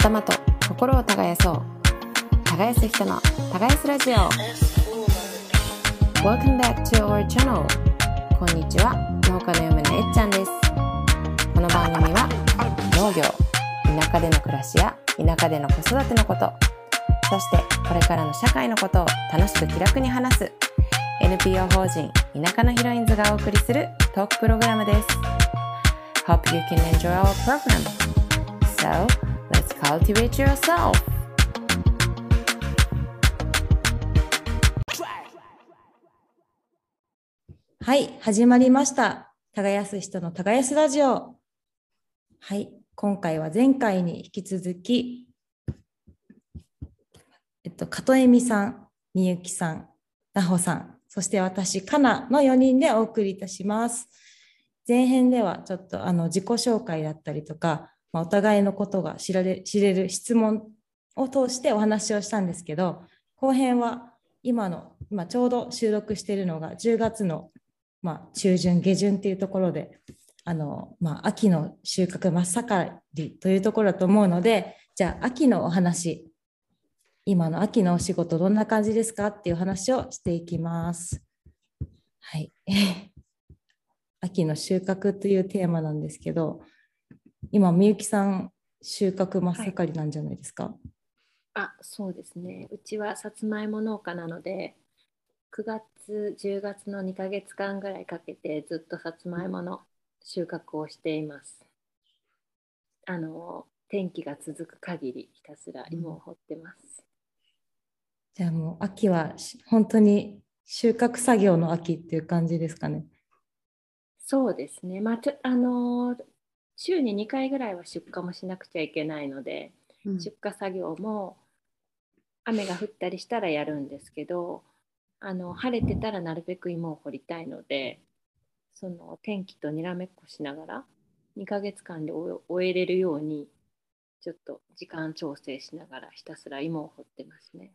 頭と心を耕そう。耕す人の耕すラジオ。Welcome back to our channel こんにちは。農家の嫁のえっちゃんです。この番組は農業田舎での暮らしや田舎での子育てのこと。そしてこれからの社会のことを楽しく気楽に話す NPO 法人田舎のヒロインズがお送りするトークプログラムです。Hope you can enjoy our program So let's cultivate yourself はい、始まりました。耕す人の耕すラジオ。はい、今回は前回に引き続き、えっと、加藤恵美さん、みゆきさん、なほさん、そして私、かなの4人でお送りいたします。前編ではちょっとあの自己紹介だったりとか、まあ、お互いのことが知られ知れる質問を通してお話をしたんですけど、後編は今の、今ちょうど収録しているのが10月のまあ、中旬下旬っていうところであの、まあ、秋の収穫真っ盛りというところだと思うのでじゃあ秋のお話今の秋のお仕事どんな感じですかっていう話をしていきます。はい、秋の収穫というテーマなんですけど今みゆきさん収穫真っ盛りなんじゃないですか、あそうですね。うちはさつまいも農家なので9月10月の2ヶ月間ぐらいかけてずっとさつまいもの収穫をしています。あの天気が続く限りひたすら芋を掘ってます、じゃあもう秋はし本当に収穫作業の秋っていう感じですかね？そうですね。まあちょあの週に2回ぐらいは出荷もしなくちゃいけないので、出荷作業も雨が降ったりしたらやるんですけどあの晴れてたらなるべく芋を掘りたいのでその天気とにらめっこしながら2ヶ月間で終え終えれるようにちょっと時間調整しながらひたすら芋を掘ってますね。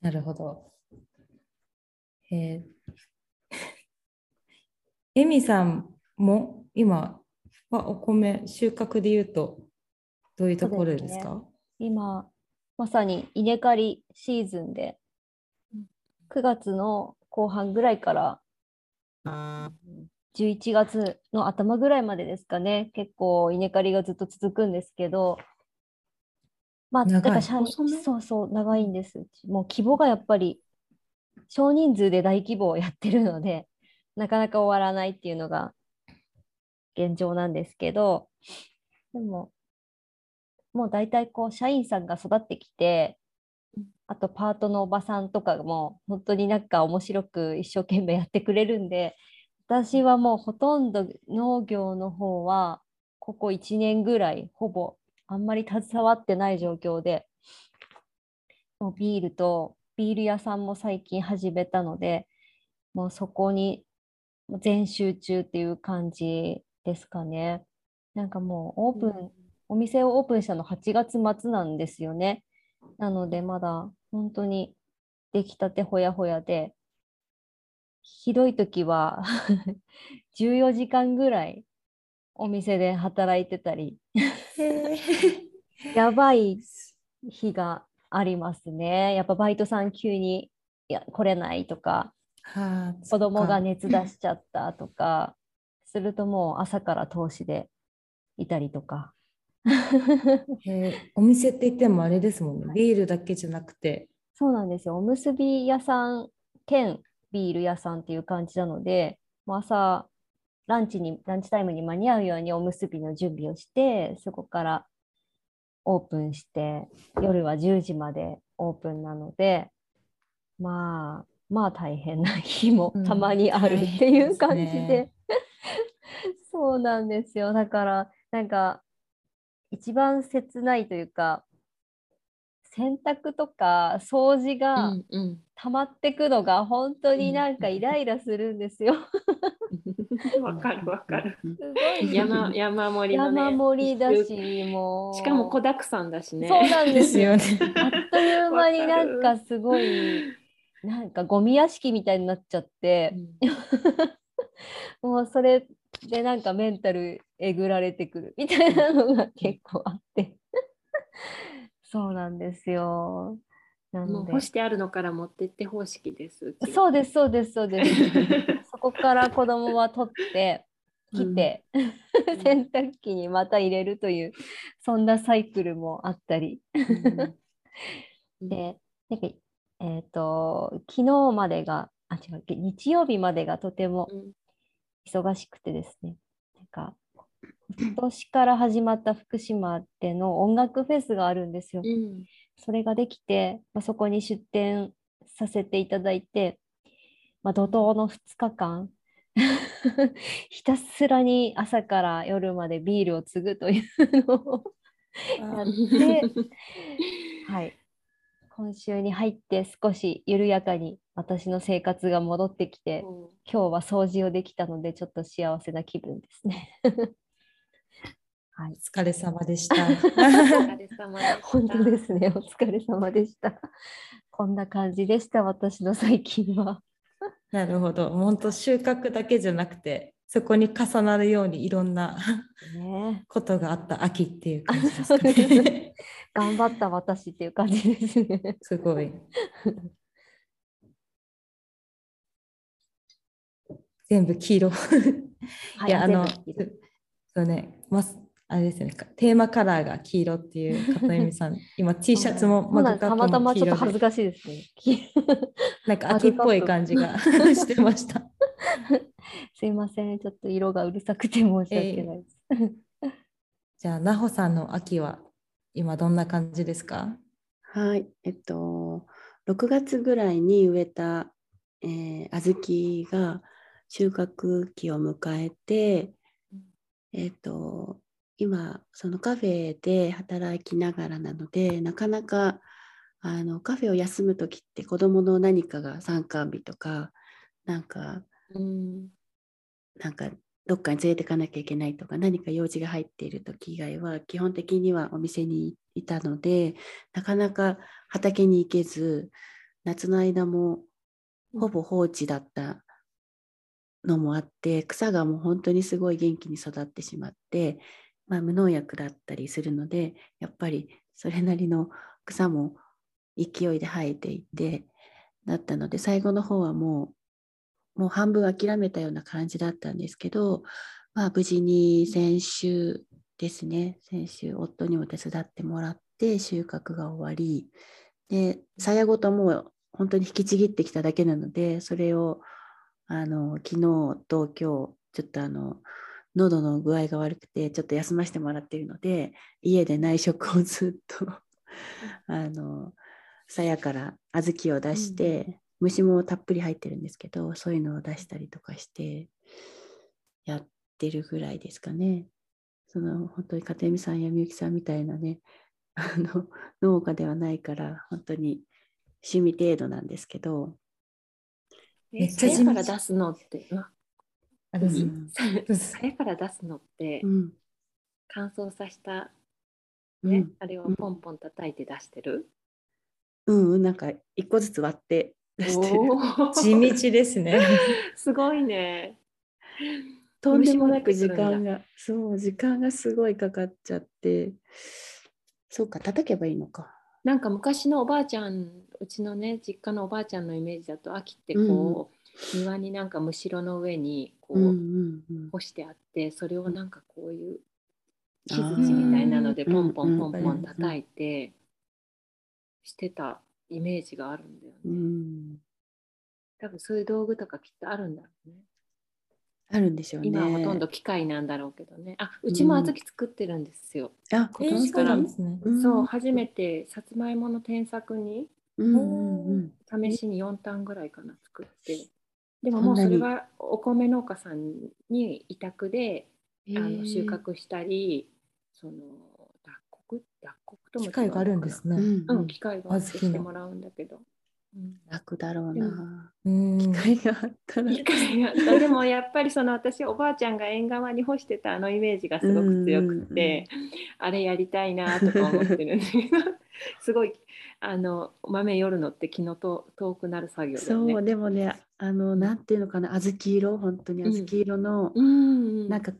なるほど。えー、エミさんも今はお米収穫で言うとどういうところですか？そう今まさに稲刈りシーズンで9月の後半ぐらいから11月の頭ぐらいまでですかね。結構稲刈りがずっと続くんですけどまあだ長い。からそうそう長いんです。もう規模がやっぱり少人数で大規模をやってるのでなかなか終わらないっていうのが現状なんですけどでももう大体こう社員さんが育ってきてあとパートのおばさんとかも本当になんか面白く一生懸命やってくれるんで私はもうほとんど農業の方はここ1年ぐらいほぼあんまり携わってない状況でもうビールとビール屋さんも最近始めたのでもうそこに全集中っていう感じですかね。なんかもうオープン、お店をオープンしたの8月末なんですよね。なのでまだ本当に出来たてほやほやで、ひどい時は 14時間ぐらいお店で働いてたり、やばい日がありますね。やっぱバイトさん急にいや来れないとか、はあ、子供がね。熱出しちゃったとか、するともう朝から投資でいたりとか。えーお店って言ってもあれですもんね。ビールだけじゃなくて。そうなんですよ。おむすび屋さん兼ビール屋さんっていう感じなので、もう朝、ランチに、ランチタイムに間に合うようにおむすびの準備をして、そこからオープンして、夜は10時までオープンなので、まあ、まあ大変な日もうんたまにあるっていう感じで、ですねそうなんですよ。だから、なんか、一番切ないというか、洗濯とか掃除うが溜まってくのが本当になんかイライラするんですよ。わかるわかる。すごい山山盛りのね。山盛りだし、もう。しかも子だくさんだしね。そうなんでですすよ。よね。あっという間になんかすごい、なんかゴミ屋敷みたいになっちゃって、うん もうそれでなんかメンタルえぐられてくるみたいなのが結構あって そうなんですよ。なので干してあるのから持ってって方式です。そうですそうですそうです。そこから子供は取って来て、洗濯機にまた入れるというそんなサイクルもあったり。うん で、なんかえっ、と昨日までがあ違う日曜日までがとてもうん忙しくてですね。なんか今年から始まった福島での音楽フェスがあるんですよ。うんそれができて、まあ、そこに出展させていただいて、まあ、怒涛の2日間 ひたすらに朝から夜までビールを継ぐというのをやって、はい、今週に入って少し緩やかに私の生活が戻ってきて、うん今日は掃除をできたのでちょっと幸せな気分ですね。はいお、疲れ様でした。お疲れ様でした 本当ですね。お疲れ様でした。こんな感じでした、私の最近は。なるほど。本当収穫だけじゃなくて、そこに重なるようにいろんなねことがあった秋っていう感じですかねね。頑張った私っていう感じですね。すごい。全部黄色。はいや、あの、全部黄色そうね、ます。あれですよね、かテーマカラーが黄色っていう片弓さん、今 T シャツもそうなんです。たまたまちょっと恥ずかかしいですね。黄 なんか秋っぽい感じが してました。すいません、ちょっと色がうるさくて申し訳ないです。じゃあ、なほさんの秋は今どんな感じですか？はい、えっと、6月ぐらいに植えた、えー小豆が収穫期を迎えて、えっと、今、そのカフェで働きながらなので、なかなかあのカフェを休む時って子どもの何かが参観日とか、なんか、うん。なんかどっかに連れてかなきゃいけないとか何か用事が入っている時以外は基本的にはお店にいたのでなかなか畑に行けず夏の間もほぼ放置だったのもあって草がもう本当にすごい元気に育ってしまって、まあ、無農薬だったりするのでやっぱりそれなりの草も勢いで生えていてだったので最後の方はもうもう半分諦めたような感じだったんですけど、まあ、無事に先週ですね先週夫にも手伝ってもらって収穫が終わりでさやごともう本当に引きちぎってきただけなのでそれをあの昨日と今日ちょっとあの喉の具合が悪くてちょっと休ませてもらっているので家で内食をずっと あのさやから小豆を出して、虫もたっぷり入ってるんですけどそういうのを出したりとかしてやってるぐらいですかね。その本当に片見さんやみゆきさんみたいなね あの農家ではないから本当に趣味程度なんですけど、えめっちゃから出すのって、うわあですうん鞘から出すのってうん乾燥させた、ねうんあれをポンポン叩いて出してる。うんうん、なんか一個ずつ割って出してる。地道ですね。すごいね。とんでもなく時間が、そう、時間がすごいかかっちゃって、そうか、叩けばいいのか。なんか昔のおばあちゃんうちのね実家のおばあちゃんのイメージだと秋ってこう、庭になんかむしろの上にこう、うんうんうん。干してあってそれをなんかこういう木槌みたいなのでポンポンポンポン叩いてしてたイメージがあるんだようね。ん、多分そういう道具とかきっとあるんだろうね。あるんでしょうね。今はほとんど機械なんだろうけどね。あうちも小豆作ってるんですよ。あ、今年からなんですね。うんそう初めてさつまいもの添削にうんうんうん。試しに4単ぐらいかな作ってでももうそれはお米農家さんに委託であの収穫したりその脱穀？脱穀とも違う機会があるんですね、ね。うんうん、機械があってしてもらうんだけど。うん楽だろうな。うん。機会があったら。機会があった。でもやっぱりその私おばあちゃんが縁側に干してたあのイメージがすごく強くて、あれやりたいなとか思ってるんだけど すごいあの豆よるのって気のと遠くなる作業だよね。そうでもねあのなんていうのかな小豆色本当に小豆色の、うんうん、なんか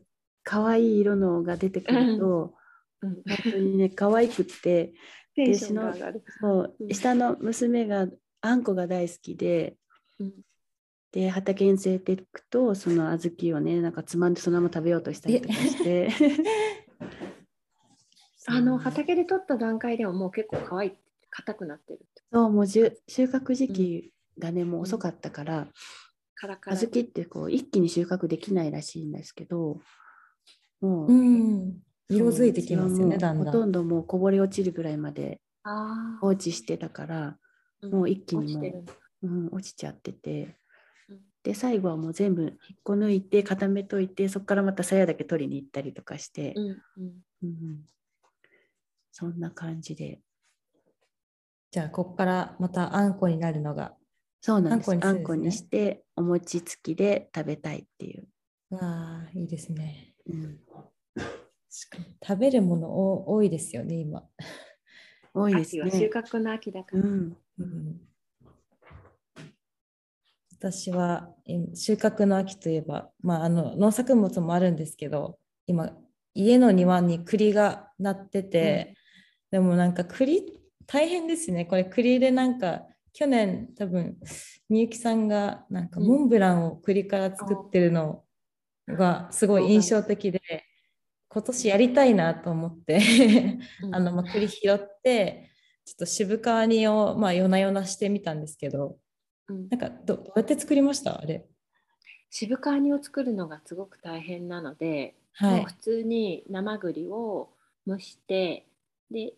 可愛い色のが出てくると、うん、本当にね可愛くってテンションが上がる。そううん。下の娘があんこが大好きでうん。で畑に連れていくとその小豆をねなんかつまんでそのまま食べようとしたりとかして。あの畑で取った段階ではもう結構可愛い硬くなってるってそうもう収穫時期がね、もう遅かったからカラカラ小豆ってこう一気に収穫できないらしいんですけどもう、うん、色づいてきますよね、だんだん。ほとんどもうこぼれ落ちるぐらいまであ放置してたから、ーもう一気にもううん、落ちちゃってて。うん。で最後はもう全部引っこ抜いて固めといてそこからまた鞘だけ取りに行ったりとかして、うんうん。うんそんな感じで。じゃあ、ここからまたあんこになるのが。そうなんです。あんこにね。あんこにしてお餅つきで食べたいっていう、わあ、いいですね。うん、食べるものお多いですよね、今。多いです秋は収ね。穫の秋だから。うん、うん。私はえ収穫の秋といえば、まあ、あの農作物もあるんですけど今家の庭に栗がなってて、でもなんか栗大変ですね。これ栗でなんか去年多分みゆきさんがなんかうん。モンブランを栗から作ってるのがすごい印象的で、今年やりたいなと思ってうん。あの、まあ、栗拾ってちょっと渋皮煮を、まあ、夜な夜なしてみたんですけどうん。なんかどどうやって作りました？あれ。渋皮煮を作るのがすごく大変なので、はい。普通に生栗を蒸してで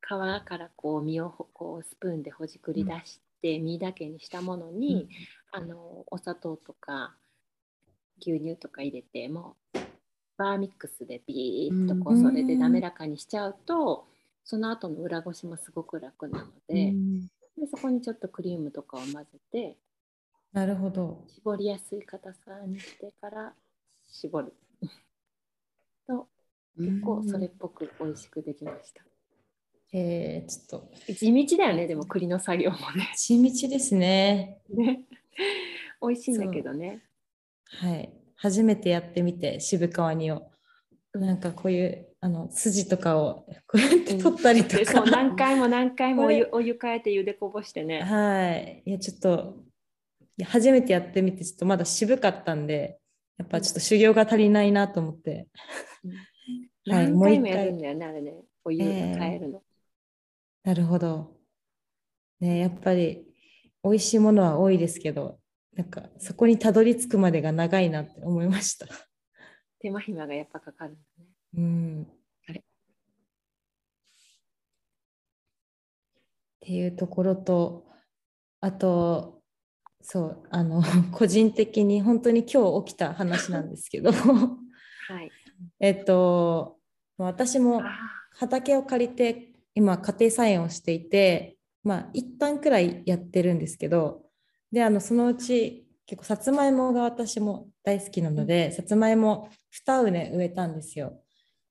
皮からこう身をほこうスプーンでほじくり出して、身だけにしたものに、あのお砂糖とか牛乳とか入れてもうバーミックスでビーッとこううん。それで滑らかにしちゃうと、その後の裏ごしもすごく楽なので,、うん。でそこにちょっとクリームとかを混ぜてなるほど。絞りやすい硬さにしてから絞る。と結構それっぽく美味しくできました。えー、ちょっと。地道だよねでも栗の作業もね。地道ですね。ね。美味しいんだけどね。はい。初めてやってみて渋皮煮を。なんかこういうあの筋とかを こうやって取ったりとでか、そう何回も何回もお湯こお湯変えて茹でこぼしてね。はい。いや、ちょっと、初めてやってみて、ちょっとまだ渋かったんで、やっぱちょっと修行が足りないなと思って。はい何回回もやるんだよねあれねお湯変えるの。なるほど。ね、やっぱり美味しいものは多いですけど、なんかそこにたどり着くまでが長いなって思いました。手間暇がやっぱかかるんだね。うん。あれっていうところと、あと、そう、あの、個人的に本当に今日起きた話なんですけど、はい。えっと、私もあ畑を借りて今家庭菜園をしていてまあ一旦くらいやってるんですけどであのそのうち結構さつまいもが私も大好きなので、さつまいも2畝植えたんですよ。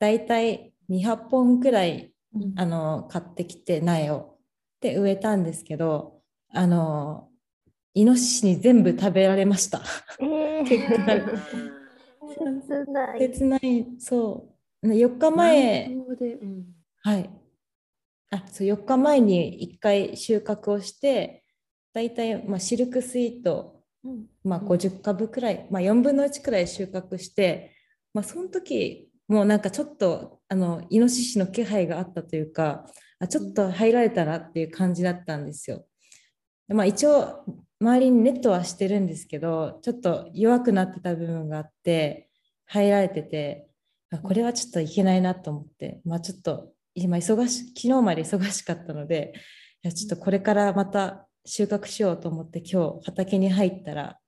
だいたい200本くらいうん。あの買ってきて苗を。で植えたんですけどあのイノシシに全部食べられました。え 結果ー切ない。切ない。そう。4日前。うん。はい。あ、そう、4日前に1回収穫をして、だいたい、まあ、シルクスイート、うん。まあ、うん50株くらい、まあ、4分の1くらい収穫して、まあ、その時、もうなんかちょっと、あの、イノシシの気配があったというか、あちょっと入られたらっていう感じだったんですよ。まあ、一応、周りにネットはしてるんですけど、ちょっと弱くなってた部分があって、入られてて、これはちょっといけないなと思って、まあ、ちょっと今忙し昨日まで忙しかったのでいやちょっとこれからまた収穫しようと思って今日畑に入ったら、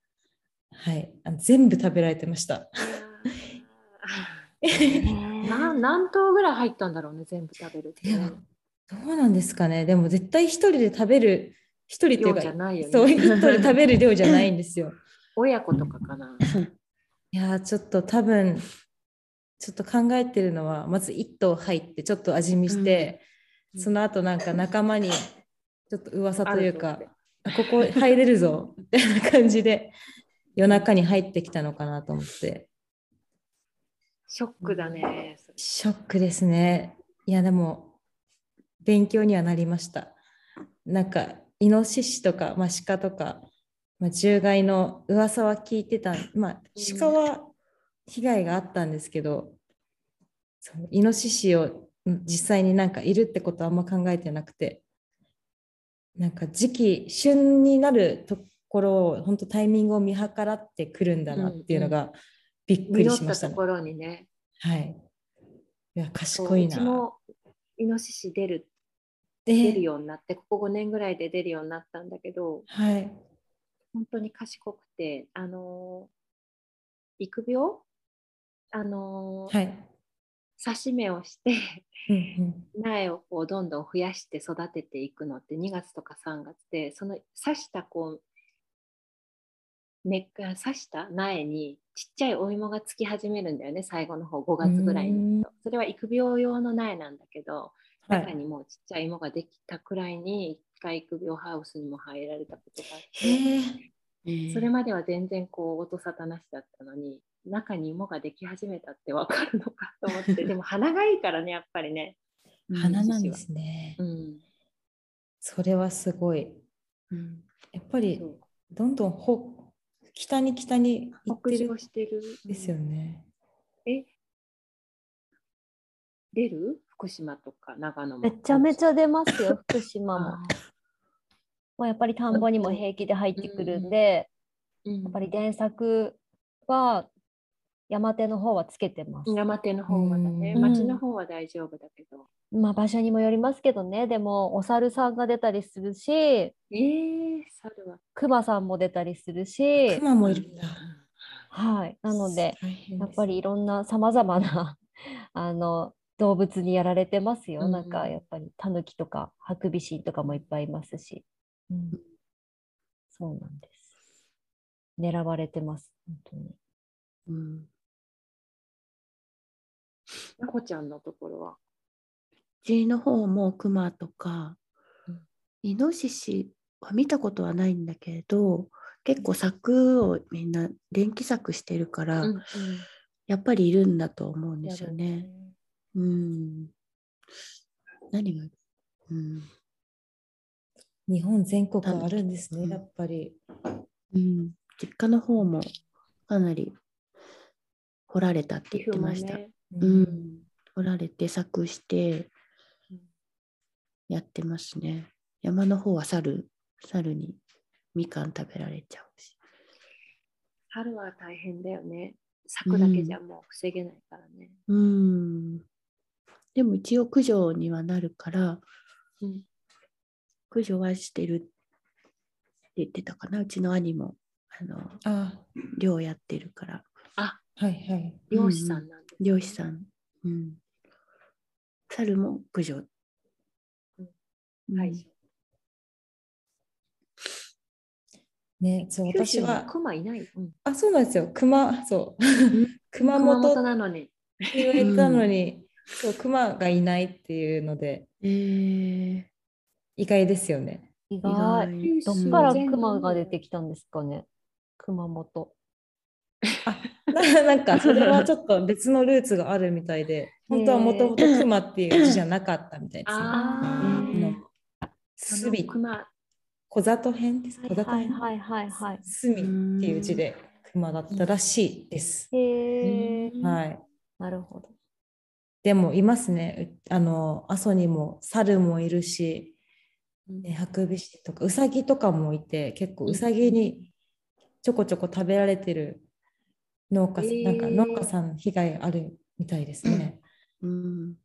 はい、あの全部食べられてました。な何頭ぐらい入ったんだろうね全部食べるってどうなんですかねでも絶対一人で食べる一人っていう量じゃか、ないよねそう、一人食べる量じゃないんですよ。親子とかかな。いやー、ちょっと多分、ちょっと考えてるのは、まず一頭入って、ちょっと味見して、うんその後なんか仲間に、ちょっと噂というかここ入れるぞ、みたいな感じで、夜中に入ってきたのかなと思って。ショックだね。ショックですね。いや、でも、勉強にはなりました。なんか、イノシシとか、まあ、鹿とか、まあ、獣害の噂は聞いてた。まあ、うん鹿は被害があったんですけど、そうイノシシをうん実際になんかいるってことはあんま考えてなくて、なんか時期、旬になるところを、本当タイミングを見計らってくるんだなっていうのがびっくりしましたね。たところにね。はい。いや、賢いうな。ちもイノシシ出るで出るようになって、ここ5年ぐらいで出るようになったんだけど、はい。本当に賢くて、あのー育苗？あのーはい。刺し目をしてうん苗をこうどんどん増やして育てていくのって2月とか3月でその刺したこう根っから刺した苗にちっちゃいお芋がつき始めるんだよね最後の方5月ぐらいにそれは育苗用の苗なんだけど中い。にもうちっちゃい芋ができたくらいに一回育苗ハウスにも入られたことがあって。それまでは全然こう音沙汰なしだったのに中に芋ができ始めたってわかるのかと思って。でも鼻がいいからねやっぱりね、花なんですね。うん、それはすごい。うん。やっぱりどんどんほ北に北に行って北る上してる。ですよね。え？出る？福島とか長野も。めちゃめちゃ出ますよ、福島も。あまあ、やっぱり田んぼにも平気で入ってくるんで、ーうんやっぱり電作は山手の方はつけてます。山手の方はだねうん町の方は大丈夫だけど、まあ場所にもよりますけどね、でもお猿さんが出たりするし、えー、猿は熊さんも出たりするし、熊もいるんだ。はい。なので、ですやっぱりいろんなさまざまな あの動物にやられてますよ。うんなんかやっぱりタヌキとかハクビシンとかもいっぱいいますし。うん、そうなんです。狙われてます、本当に。うんなこちゃんのところはうちの方もクマとか、うんイノシシは見たことはないんだけれど結構柵をみんな電気柵してるから、うんうんやっぱりいるんだと思うんですよね。うん。何が、うん、日本全国あるんですね、うんやっぱり。うん。実家の方もかなり掘られたって言ってました。ねうん。掘られて柵してうんやってますね。山の方は猿、猿にみかん食べられちゃうし。春は大変だよね咲くだけじゃもう防げないからね、うん。でも一応駆除にはなるから、うん駆除はしてるって言ってたかな。うちの兄も、あの、あ漁やってるから。はいはい。漁師さんなんです、漁師さん。うん。猿も駆除。うんはいね、そう、私は、クマいない、うん、あ、そうなんですよ。熊、そう。熊熊本なのに言われたのに、そう、熊がいないっていうので、えー、意外ですよね。意意外。外。どっからクマが出てきたんですかね。熊本。な なんか、それはちょっと別のルーツがあるみたいで、本当はもともと熊っていう字じゃなかったみたいですね。すび、小里編です。はい小里編。はいはいはいはい。すみっていう字で熊だったらしいです。へえ、はい。なるほど。でもいますね。うあの、阿蘇にも猿もいるし、ねハクビシンとかウサギとかもいて、結構ウサギにちょこちょこ食べられてる農家なんか農家さん被害あるみたいですね。うん。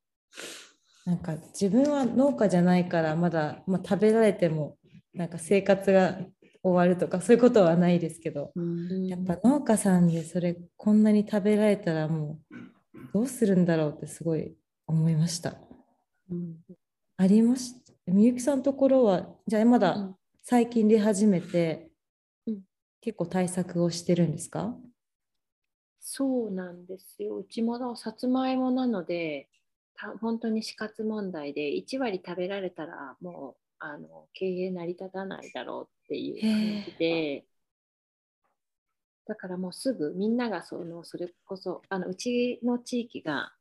なんか自分は農家じゃないからまだ、まあ、食べられてもなんか生活が終わるとかそういうことはないですけど、うん。やっぱ農家さんでそれこんなに食べられたらもうどうするんだろうってすごい思いました。うんありました？みゆきさんのところはじゃあまだうん最近出始めて、うん結構対策をしてるんですか？そうなんですよ。うちもさつまいもなので、た本当に死活問題で、1割食べられたらもうあの経営成り立たないだろうっていう感じで、だからもうすぐみんながそのそれこそあのうちの地域が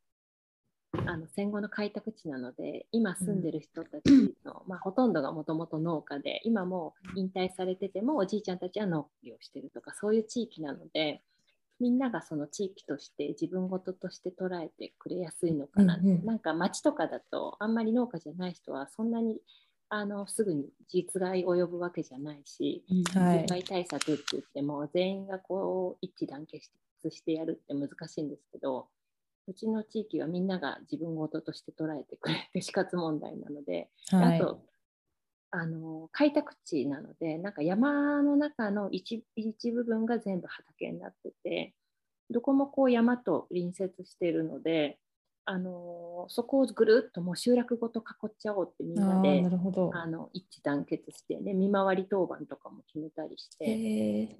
あの戦後の開拓地なので今住んでる人たちの、まあ、ほとんどがもともと農家で今もう引退されててもおじいちゃんたちは農業してるとかそういう地域なのでみんながその地域として自分事として捉えてくれやすいのかな。って、うんうん。なんか町とかだとあんまり農家じゃない人はそんなにあのすぐに実害及ぶわけじゃないし、はい。実害対策って言っても全員がこう一致団結してやるって難しいんですけどうちの地域はみんなが自分事として捉えてくれて死活問題なので、はい。あとあの開拓地なのでなんか山の中の一一部分が全部畑になっててどこもこう山と隣接しているのであのそこをぐるっともう集落ごと囲っちゃおうってみんなで。あの一致団結して、ね、見回り当番とかも決めたりして。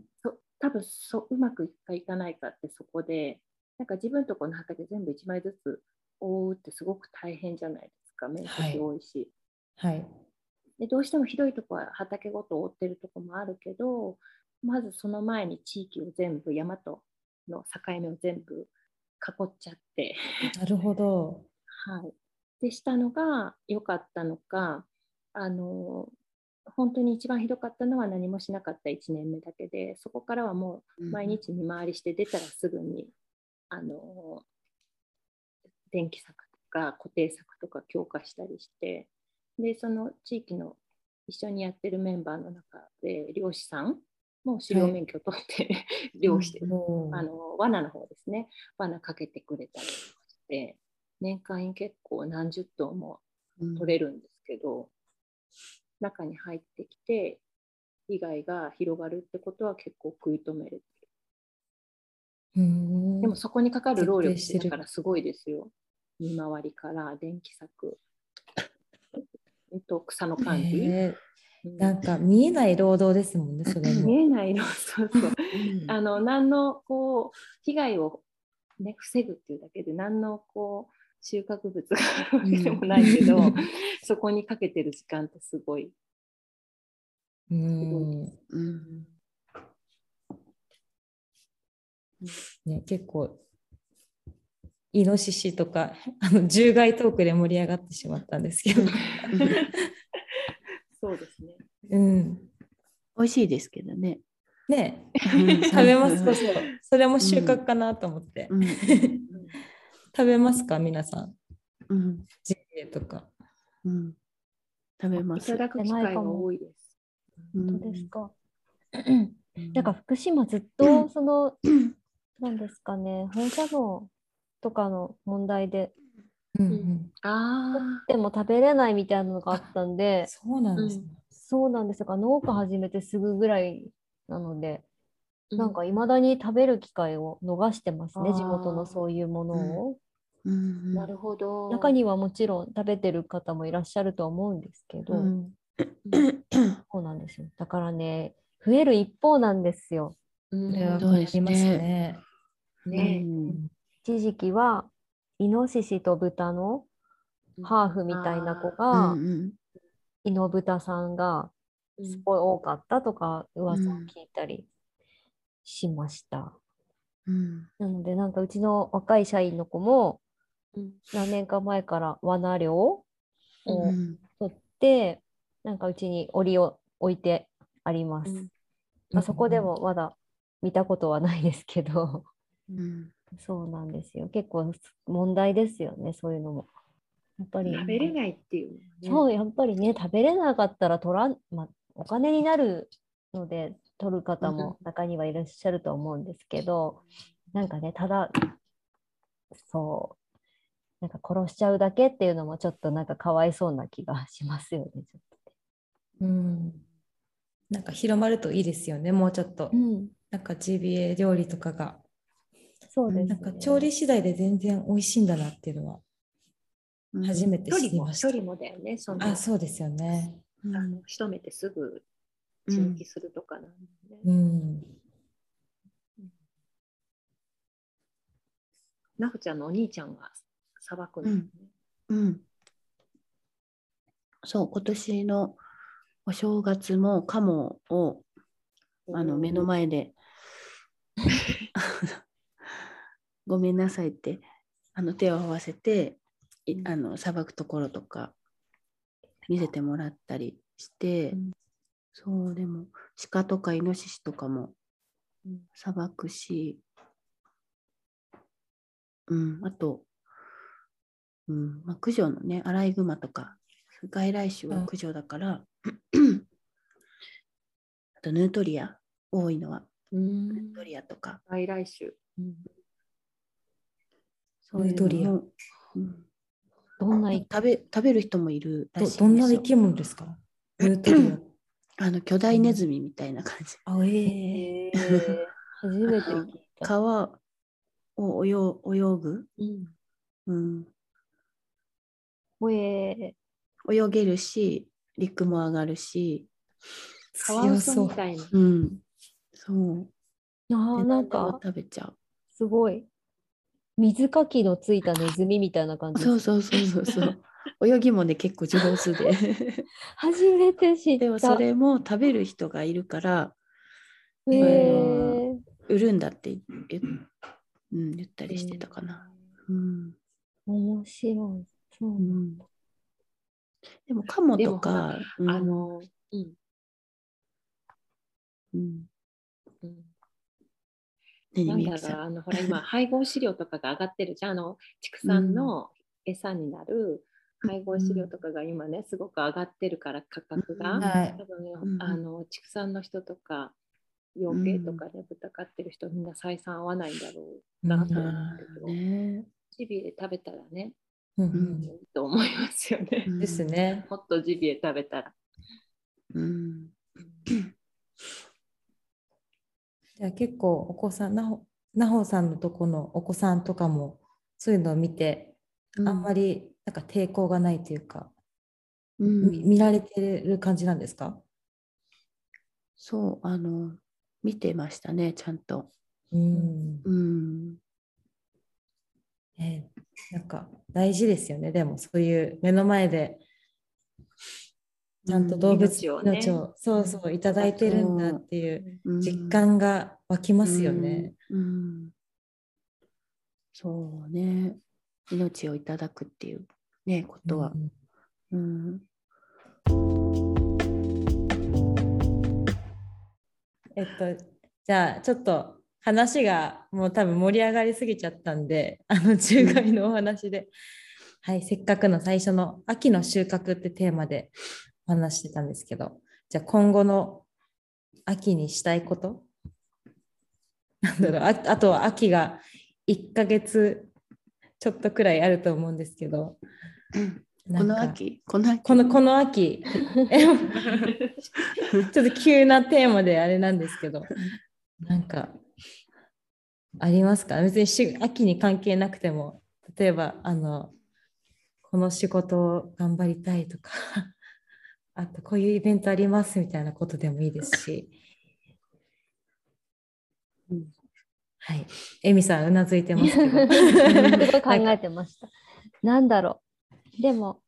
多分そううまくいくかいかないかってそこでなんか自分とこの畑全部1枚ずつ覆うってすごく大変じゃないですか面積多いし、はい。でどうしてもひどいとこは畑ごと覆ってるとこもあるけどまずその前に地域を全部山との境目を全部囲っちゃって、なるほど。はい、でしたのが良かったのかあの本当に一番ひどかったのは何もしなかった1年目だけでそこからはもう毎日見回りして出たらすぐに、あの電気柵とか固定柵とか強化したりしてでその地域の一緒にやってるメンバーの中で漁師さんも狩猟免許取って、漁してうあの罠の方ですね。罠かけてくれたりして年間結構何十頭も取れるんですけど、中に入ってきて被害が広がるってことは結構食い止めれてる。でもそこにかかる労力だからすごいですよ。見回りから電気柵、うんと草の管理。へーうんなんか見えない労働ですもんね、それ見も。えないの、そうそう。あの何のこう被害を、ね、防ぐっていうだけで何のこう収穫物があるわけでもないけど、そこにかけてる時間ってすごい。うんうんね、結構、イノシシとか、あの獣害トークで盛り上がってしまったんですけど、そうですね。うん。美味しいですけどね。ね食 食べますそうそう。それも収穫かなと思って。うん食べますか、皆さん。うんジビエとか。うん食べます。いただく機会が多いです。うん本当ですか？なんか福島ずっとその、なんですかね、放射能とかの問題で、うんうん。あでも食べれないみたいなのがあったんで、そうなんですね。そうなんですが、農家始めてすぐぐらいなので、あ、なんかいまだに食べる機会を逃してますね、地元のそういうものを。うん。なるほど。中にはもちろん食べてる方もいらっしゃるとは思うんですけど、うん。そうなんですよ。だからね、増える一方なんですよ。うん、ねありますね。ね。うん一時期は、イノシシと豚のハーフみたいな子うが、んうん。イノブタさんがうんすごい多かったとか噂をうん聞いたりしました。うん。なので、なんかうちの若い社員の子もうん。何年か前から罠漁をうん。取って、なんかうちに檻を置いてあります。うん。まあ、そこでもまだ見たことはないですけど、うんそうなんですよ。結構問題ですよね、そういうのも。やっぱり。食べれないっていうね。そう、やっぱりね、食べれなかったら取らん、まあ、お金になるので、取る方も中にはいらっしゃると思うんですけど、なんかね、ただ、そう、なんか殺しちゃうだけっていうのもちょっとなんかかわいそうな気がしますよね、ちょっとうん。なんか広まるといいですよね、もうちょっと。うん、なんかジビエ料理とかが。そうです、ね。なんか調理次第で全然美味しいんだなっていうのはうん初めて知りました。処理もだよね。そのあ、そうですよね。あの仕留めてすぐ血抜きするとかなんで、ねうん。なほちゃんのお兄ちゃんがさばくのね、うん。そう、今年のお正月も鴨をあの目の前で ごめんなさいってあの手を合わせていあのさばくところとか見せてもらったりして、うん。そうでも鹿とかイノシシとかもうん。さばくし、うん、あと、うんまあ、駆除のねアライグマとか外来種は駆除だから、あとヌートリア多いのは。うん。ヌートリアとか。外来種、うんそういうヌートリアどんな食べ食べる人もいるらしいどどんな生よき物ですか？ヌートリあの巨大ネズミみたいな感じ。ア。あ、えー初めて聞いた。川を泳泳ぐ、うんうん、ほえ泳げるし陸も上がるし、強そうみ。たいな。うん、そうー、あなんか食べちゃう。すごい。水かきのついたネズミみたいな感じ。そうそうそうそうそう。泳ぎもね結構上手で。初めて知った。でもそれも食べる人がいるからへー売るんだって言,、うん、言ったりしてたかな。うん面白い。そううなんん、でもカモとか、うんあの、うんうん、うん何なんだろう。あのほら今配合飼料とかが上がってるじゃんあの畜産の餌になる配合飼料とかが今ねすごく上がってるから価格が、うんはい多分ね、うんあの畜産の人とか養鶏とかね、豚飼ってる人みんな採算合わないんだろうなと思あうけど、ーねジビエ食べたらね、うんうんいいと思いますよね。うんですね。もっとジビエ食べたら。うんじゃあ結構お子さん、なほなほさんのとこのお子さんとかもそういうのを見て、あんまりなんか抵抗がないというか、うんみ見られてる感じなんですか？そうあの見てましたねちゃんと。うん。うんえーなんか大事ですよね。でもそういう目の前でちゃんと動物命をね命をそうそういただいてるんだっていううん実感が湧きますよね。うん。うんそうね。命をいただくっていうね、ことはう。んうん。えっとじゃあちょっと話がもう多分盛り上がりすぎちゃったんであの虫害のお話で、はいせっかくの最初の秋の収穫ってテーマでお話してたんですけどじゃあ今後の秋にしたいこと？なんだろう。ああとは秋が1ヶ月ちょっとくらいあると思うんですけど。なこの秋、この秋？このこの秋。えちょっと急なテーマであれなんですけど。なんかありますか？別にし秋に関係なくても。例えばあのこの仕事を頑張りたいとかあとこういうイベントありますみたいなことでもいいですし、うんはいエミさんうなずいてますけど すごい考えてました。なんだろう。でも、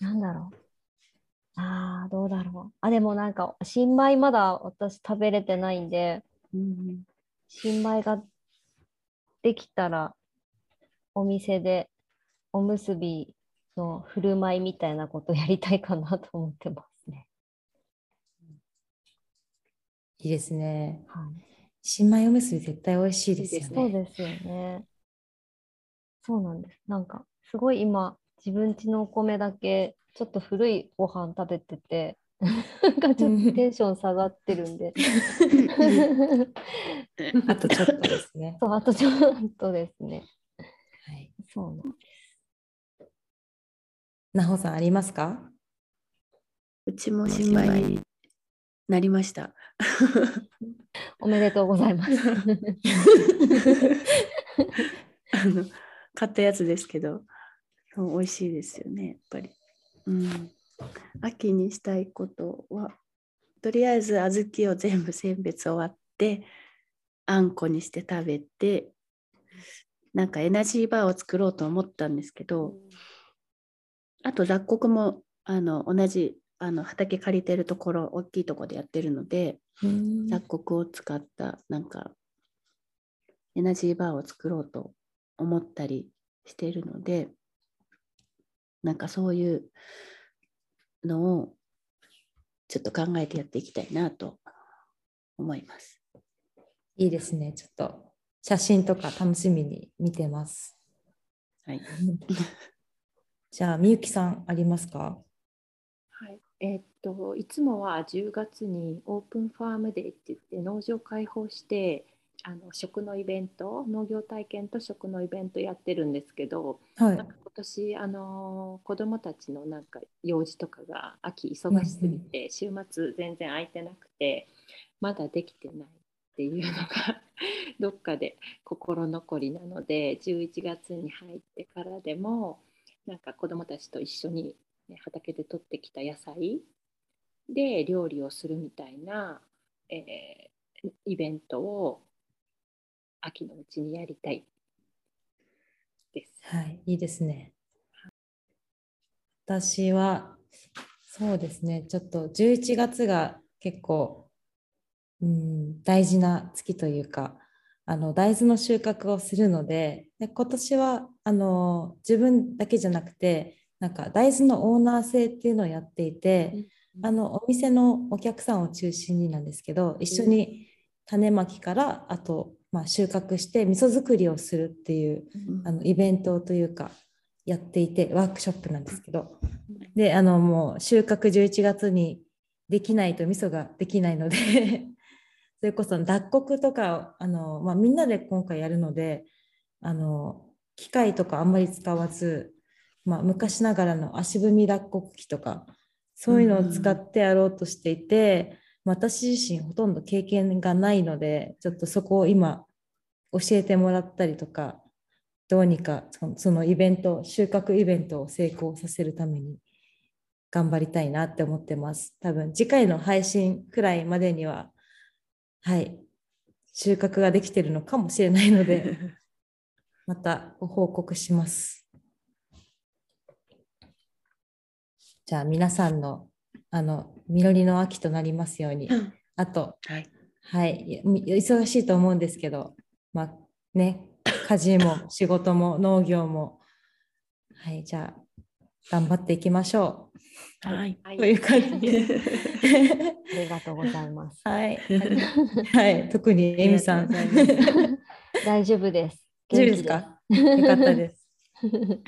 なんだろう。ああ、どうだろう。あ、でもなんか、新米まだ私食べれてないんで、うん新米ができたら、お店でおむすびの振る舞いみたいなことやりたいかなと思ってますね。いいですねはい新米おむすび絶対美味しいですよねそうですよね。そうなんです。なんか、すごい今、自分家のお米だけ、ちょっと古いご飯食べてて、なんかちょっとテンション下がってるんで。あとちょっとですねそう、あとちょっとですね。はいそうなんなほさんありますか？うちも新米になりました。おめでとうございます。あの買ったやつですけど、美味しいですよね、やっぱり。うん、秋にしたいことは、とりあえず小豆を全部選別終わってあんこにして食べてなんかエナジーバーを作ろうと思ったんですけどあと雑穀もあの同じあの畑借りてるところ大きいところでやってるので雑穀を使ったなんかエナジーバーを作ろうと思ったりしているのでなんかそういうのをちょっと考えてやっていきたいなと思います。いいですね。ちょっと写真とか楽しみに見てます。はい、じゃあ、みゆきさんありますか？はい、えーっといつもは10月にオープンファームデーって言って農場開放してあの食のイベント農業体験と食のイベントやってるんですけど、はい。なんか今年あの子どもたちのなんか用事とかが秋忙しすぎて、週末全然空いてなくてまだできてないっていうのが どっかで心残りなので11月に入ってからでもなんか子どもたちと一緒に、ね、畑で採ってきた野菜で料理をするみたいな、えーイベントを秋のうちにやりたいです。はい、いいですね。私は、そうですね、ちょっと11月が結構、うん、大事な月というか、あの大豆の収穫をするのでで今年はあの自分だけじゃなくてなんか大豆のオーナー制っていうのをやっていて、あのお店のお客さんを中心になんですけど一緒に種まきからあと、まあ、収穫して味噌作りをするっていうあのイベントというかやっていてワークショップなんですけど。であのもう収穫11月にできないと味噌ができないので それこそ脱穀とかあの、まあ、みんなで今回やるのであの機械とかあんまり使わず、まあ、昔ながらの足踏み脱穀機とかそういうのを使ってやろうとしていて、私自身ほとんど経験がないのでちょっとそこを今教えてもらったりとかどうにかそのそのイベント収穫イベントを成功させるために頑張りたいなって思ってます。多分次回の配信くらいまでにははい。収穫ができてるのかもしれないので またご報告します。じゃあ皆さんのあの実りの秋となりますように。あとはい、はい、忙しいと思うんですけど、まあね、家事も仕事も農業も、はい、じゃあ頑張っていきましょはい、はうという感じで。ありがとうございます。はい、はい、特にエミさん。大丈夫です。大丈夫ですか？よかったです。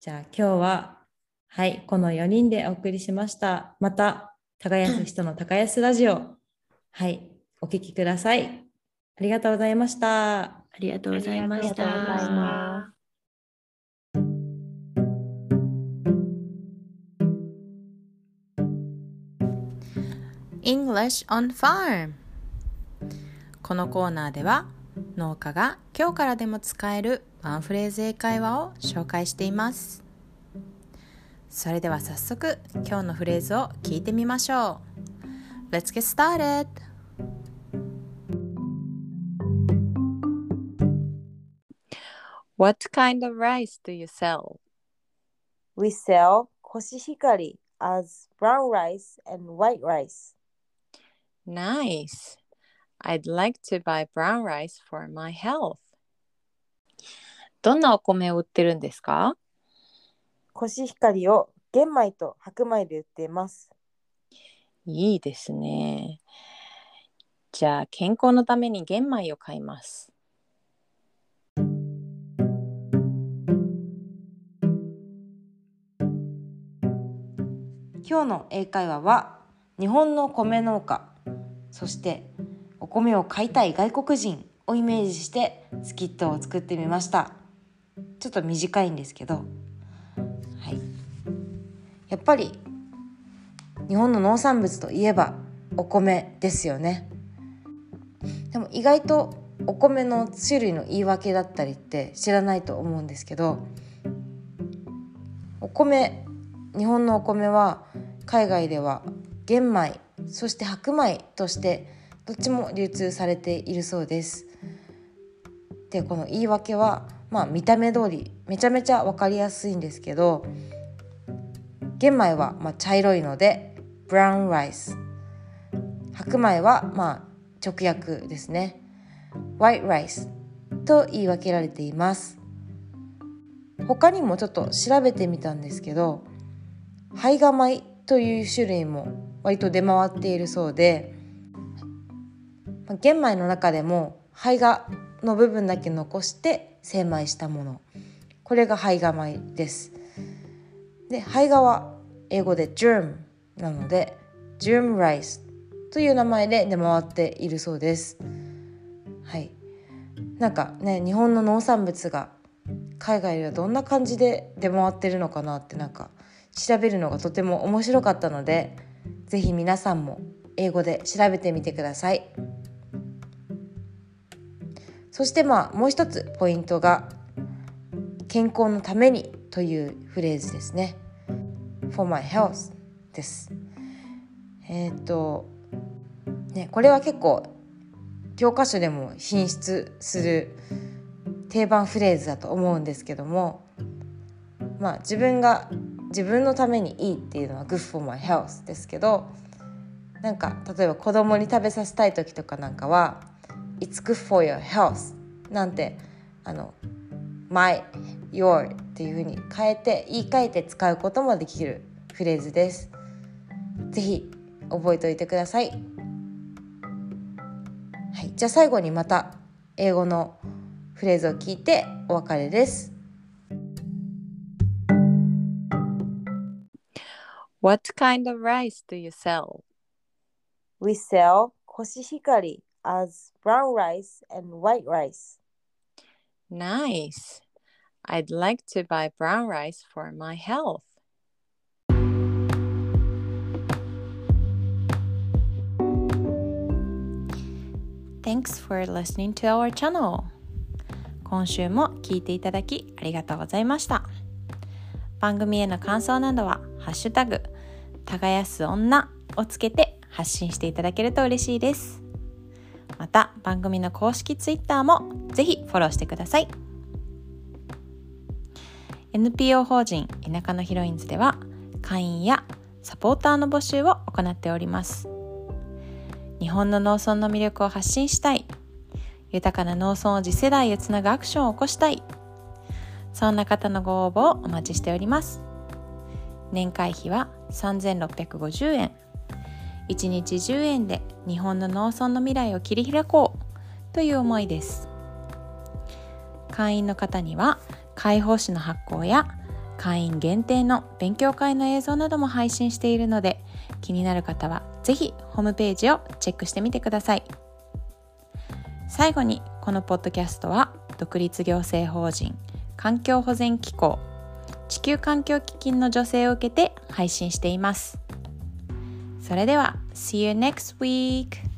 じゃあ今日は、はい、この4人でお送りしました。また、耕す人の耕すラジオ、はい、お聞きください。ありがとうございました。ありがとうございましありがとうございた。English on Farm このコーナーでは農家が今日からでも使えるワンフレーズ英会話を紹介していますそれでは早速今日のフレーズを聞いてみましょう Let's get started! What kind of rice do you sell? We sell koshihikari as brown rice and white rice. Nice. I'd like to buy brown rice for my health. どんなお米を売ってるんですか？コシヒカリを玄米と白米で売っています。いいですね。じゃあ健康のために玄米を買います。今日の英会話は日本の米農家そしてお米を買いたい外国人をイメージしてスキットを作ってみました。ちょっと短いんですけど。はい。やっぱり日本の農産物といえばお米ですよね。でも意外とお米の種類の言い訳だったりって知らないと思うんですけどお米日本のお米は海外では玄米そして白米としてどっちも流通されているそうです。でこの言い訳はまあ見た目通りめちゃめちゃ分かりやすいんですけど玄米はま茶色いのでブラウンライス白米はまあ直訳ですね。white rice と言い分けられています。他にもちょっと調べてみたんですけど胚芽米という種類も割と出回っているそうで玄米の中でも胚芽の部分だけ残して精米したもの。これが胚芽米です。で胚芽は英語で germ なので germ rice という名前で出回っているそうです。はい。なんかね日本の農産物が海外ではどんな感じで出回ってるのかなってなんか調べるのがとても面白かったので是非皆さんも英語で調べてみてください。そしてまあもう一つポイントが健康のためにというフレーズですね。For my health です。えっ、とねこれは結構教科書でも品質する定番フレーズだと思うんですけどもまあ自分が自分のためにいいっていうのは good for my health ですけどなんか例えば子供に食べさせたい時とかなんかは It's good for your health なんてあの my your っていうふうに変えて言い換えて使うこともできるフレーズです。ぜひ覚えておいてください。はい、じゃあ最後にまた英語のフレーズを聞いてお別れです。What kind of rice do you sell? We sell コシヒカリ as brown rice and white rice. Nice. I'd like to buy brown rice for my health. Thanks for listening to our channel. 今週も聞いていただきありがとうございました。番組への感想などは、 ハッシュタグ、耕す女をつけて発信していただけると嬉しいです。また、番組の公式 Twitter もぜひフォローしてください。NPO 法人田舎のヒロインズでは会員やサポーターの募集を行っております。日本の農村の魅力を発信したい豊かな農村を次世代へつなぐアクションを起こしたいそんな方のご応募をお待ちしております年会費は3650円。1日10円で日本の農村の未来を切り開こうという思いです。会員の方には解放誌の発行や会員限定の勉強会の映像なども配信しているので気になる方はぜひホームページをチェックしてみてください。最後にこのポッドキャストは独立行政法人環境保全機構地球環境基金の助成を受けて配信していますそれでは See you next week!